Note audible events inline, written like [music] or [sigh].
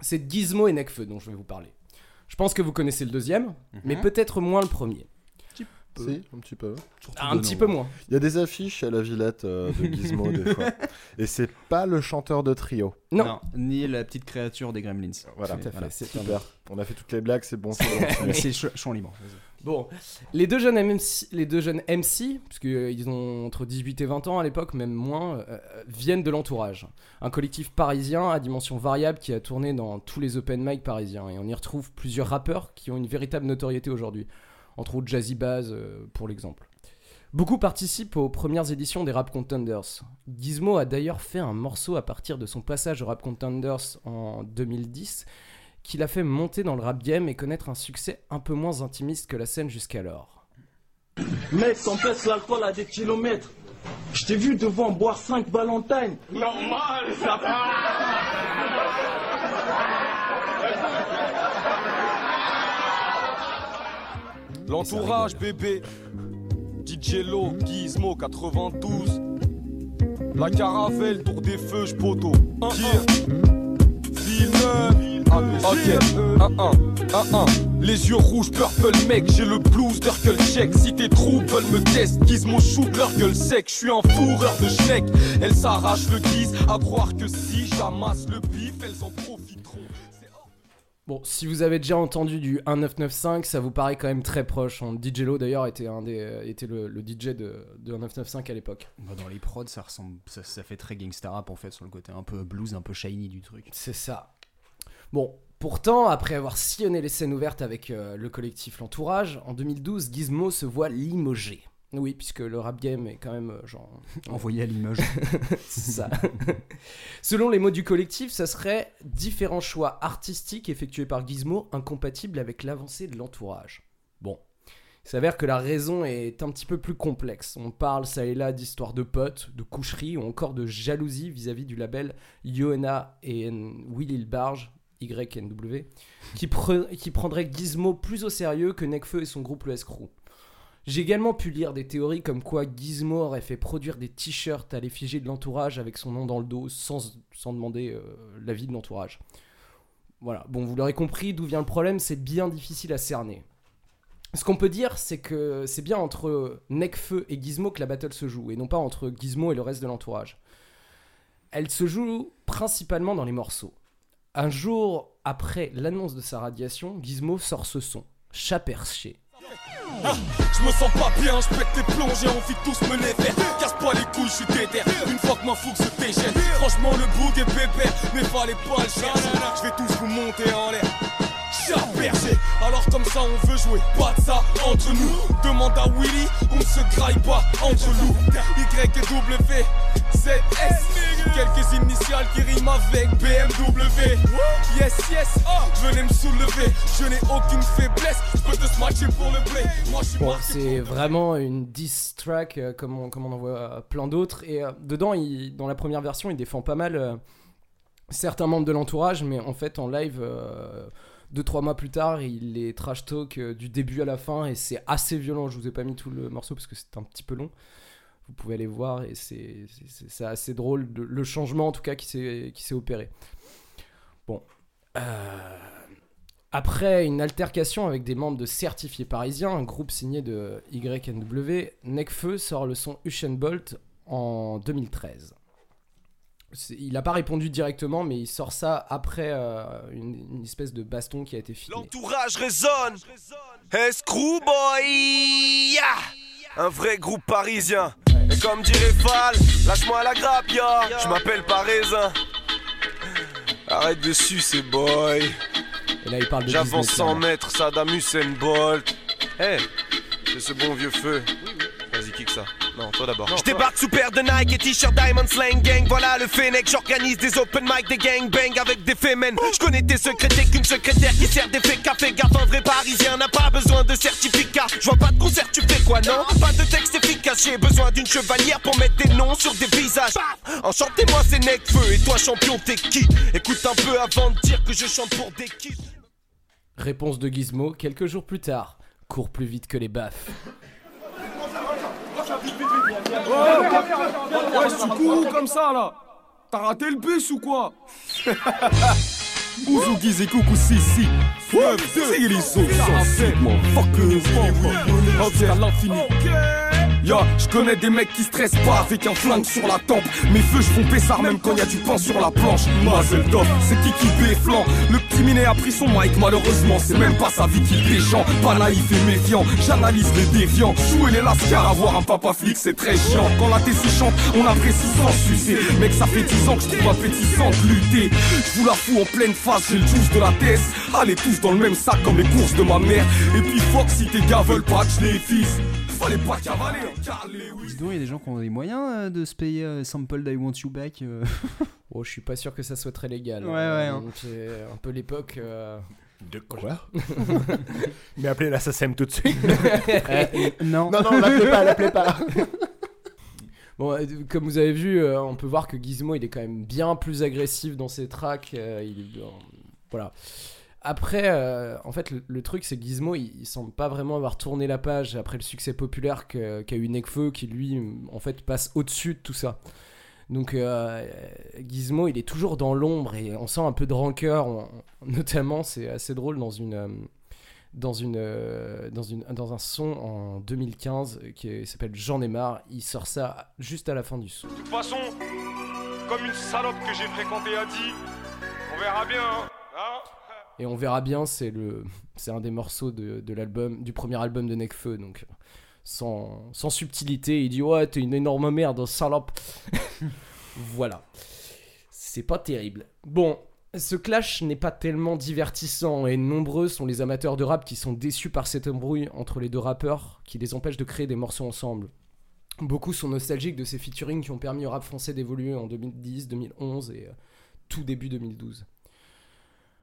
C'est Gizmo et Nekfeu dont je vais vous parler. Je pense que vous connaissez le deuxième, mais Mhm. peut-être moins le premier. Si, un petit peu. Ah, un petit peu moins. Il y a des affiches à la Villette euh, de [laughs] Gizmo des fois. Et c'est pas le chanteur de trio. Non. ni la petite créature des Gremlins. Voilà. Tout à fait, c'est Super. On a fait toutes les blagues, c'est bon. c'est bon. [laughs] Mais c'est ch- champ libre. Bon, les deux jeunes MC, les deux jeunes MC parce qu'ils ont entre 18 et 20 ans à l'époque, même moins, euh, viennent de l'entourage. Un collectif parisien à dimension variable qui a tourné dans tous les open mic parisiens. Et on y retrouve plusieurs rappeurs qui ont une véritable notoriété aujourd'hui. Entre autres Jazzy Baz, euh, pour l'exemple. Beaucoup participent aux premières éditions des Rap Contenders. Gizmo a d'ailleurs fait un morceau à partir de son passage au Rap Contenders en 2010 qui l'a fait monter dans le rap game et connaître un succès un peu moins intimiste que la scène jusqu'alors. Mec, t'empêches l'alcool à des kilomètres. Je t'ai vu devant boire 5 Valentine. Normal, ça L'entourage bébé DJ Lo, Gizmo 92 La caravelle, tour des feux, j'poto Kir Villeneuve Ok, 1-1, 1-1 Les yeux rouges, purple mec J'ai le blues d'Urkel check Si tes troubles veulent me test Gizmo shoot leur gueule sec J'suis un fourreur de schneck Elles s'arrachent le guise À croire que si j'amasse le bif Elles en profiteront Bon, si vous avez déjà entendu du 1995, ça vous paraît quand même très proche. On- DJ Lo d'ailleurs était, un des, euh, était le, le DJ de, de 1995 à l'époque. Dans les prods, ça ressemble, ça, ça fait très gangsta rap en fait sur le côté un peu blues, un peu shiny du truc. C'est ça. Bon, pourtant, après avoir sillonné les scènes ouvertes avec euh, le collectif L'Entourage, en 2012, Gizmo se voit limogé. Oui, puisque le rap game est quand même euh, genre [laughs] Envoyé à Limoges. [laughs] C'est ça. [laughs] Selon les mots du collectif, ça serait différents choix artistiques effectués par Gizmo incompatibles avec l'avancée de l'entourage. Bon. Il s'avère que la raison est un petit peu plus complexe. On parle ça et là d'histoires de potes, de coucherie ou encore de jalousie vis-à-vis du label Yoena et Will Barge, Qui, pre- qui prendrait Gizmo plus au sérieux que Nekfeu et son groupe le Escrew. J'ai également pu lire des théories comme quoi Gizmo aurait fait produire des t-shirts à l'effigie de l'entourage avec son nom dans le dos sans, sans demander euh, l'avis de l'entourage. Voilà, bon, vous l'aurez compris, d'où vient le problème, c'est bien difficile à cerner. Ce qu'on peut dire, c'est que c'est bien entre Necfeu et Gizmo que la battle se joue, et non pas entre Gizmo et le reste de l'entourage. Elle se joue principalement dans les morceaux. Un jour après l'annonce de sa radiation, Gizmo sort ce son, Chat perché. Je me sens pas bien, je pète les plombs, j'ai envie de tous me les faire. Casse-toi les couilles, je suis déter. Une fois que ma fougue se déchaîne, franchement le bout est pépère, mais fallait pas le chercher. Je vais tous vous monter en l'air. Chat alors comme ça on veut jouer, pas de ça entre nous. Demande à Willy, on ne se graille pas entre nous. Y et W, Z, S, quelques initiales qui riment avec BMW. Yes, yes, venez me soulever, je n'ai aucune faiblesse, je peux te smatcher pour le play. Moi je suis Bon, c'est vraiment une diss track euh, comme, on, comme on en voit euh, plein d'autres. Et euh, dedans, il- dans la première version, il défend pas mal certains membres de l'entourage, mais en fait, en live, euh, deux trois mois plus tard, il les trash talk euh, du début à la fin et c'est assez violent. Je vous ai pas mis tout le morceau parce que c'est un petit peu long. Vous pouvez aller voir et c'est assez drôle le changement en tout cas qui s'est opéré. Bon. Euh, après une altercation avec des membres de Certifiés Parisiens, un groupe signé de YNW, Necfeu sort le son Bolt en 2013. Il n'a pas répondu directement, mais il sort ça après euh, une, une espèce de baston qui a été filmé. L'entourage résonne. Escrew boy, yeah. un vrai groupe parisien. Et comme dirait Fall, lâche-moi la grappe, ya. Je m'appelle pas raisin. Arrête de sucer, boy. Et là, il parle de J'avance Disney, 100 mètres, Saddam Hussein Bolt. Eh, c'est ce bon vieux feu. Non, toi d'abord. Je débarque sous paire de Nike et t-shirt Diamond Slang Gang. Voilà le Fennec. J'organise des open mic, des gangbang avec des fémènes. Je connais tes secrétaires qu'une secrétaire qui sert des faits café. Gaffe, un vrai parisien n'a pas besoin de certificat. Je vois pas de concert, tu fais quoi, non? Pas de texte efficace. J'ai besoin d'une chevalière pour mettre des noms sur des visages. Enchantez-moi, c'est Necfeu. Et toi, champion, t'es qui? Écoute un peu avant de dire que je chante pour des kids. Réponse de Gizmo quelques jours plus tard. Cours plus vite que les baffes. Ouais, tu cours où comme ça là T'as raté le bus ou quoi Ouzou, Guiz et Coucou, si, si. C'est les sauts, mon fuckers. Ok, à l'infini. Je connais des mecs qui stressent pas avec un flingue sur la tempe. Mes feux, je font ça même quand y a du pain sur la planche. Mazel tov, c'est qui qui flanc Le petit minet a pris son mic, malheureusement, c'est même pas sa vie qui péchant. Pas naïf et méfiant, j'analyse les déviants. Jouer les lascars, avoir un papa flic, c'est très chiant. Quand la tessie chante, on apprécie sans sucer. Mec, ça fait 10 ans que je trouve appétissant de lutter. Je vous la fous en pleine face, j'ai le juice de la tête. Allez tous dans le même sac comme les courses de ma mère. Et puis fuck si tes gars veulent pas que je les fils. Fallait pas cavaler. Dis donc, il y a des gens qui ont les moyens euh, de se payer euh, Sample d'I Want You Back. euh. [laughs] Oh, je suis pas sûr que ça soit très légal. Ouais, ouais, hein. Donc, C'est un peu l'époque. euh, De quoi [laughs] Mais appelez la SACEM tout de suite. [laughs] non. non, non, l'appelez pas, l'appelez pas. Bon, euh, comme vous avez vu, euh, on peut voir que Gizmo, il est quand même bien plus agressif dans ses tracks. euh, il, euh, voilà. Après, euh, en fait, le, truc, c'est que Gizmo, il, semble pas vraiment avoir tourné la page après le succès populaire qu'a eu Nekfeu, qui lui, en fait, passe au-dessus de tout ça. Donc, euh, Gizmo, il est toujours dans l'ombre et on sent un peu de rancœur. notamment, c'est assez drôle dans une. euh, euh, dans, un son en 2015 qui s'appelle J'en ai marre. Il sort ça juste à la fin du son. De toute façon, comme une salope que j'ai fréquentée a dit, on verra bien, hein. Et on verra bien, c'est le, c'est un des morceaux de, l'album, du premier album de Nekfeu, donc sans, sans subtilité, il dit ouais t'es une énorme merde, salope. [laughs] voilà, c'est pas terrible. Bon, ce clash n'est pas tellement divertissant et nombreux sont les amateurs de rap qui sont déçus par cette embrouille entre les deux rappeurs qui les empêche de créer des morceaux ensemble. Beaucoup sont nostalgiques de ces featuring qui ont permis au rap français d'évoluer en 2010, 2011 et euh, tout début 2012.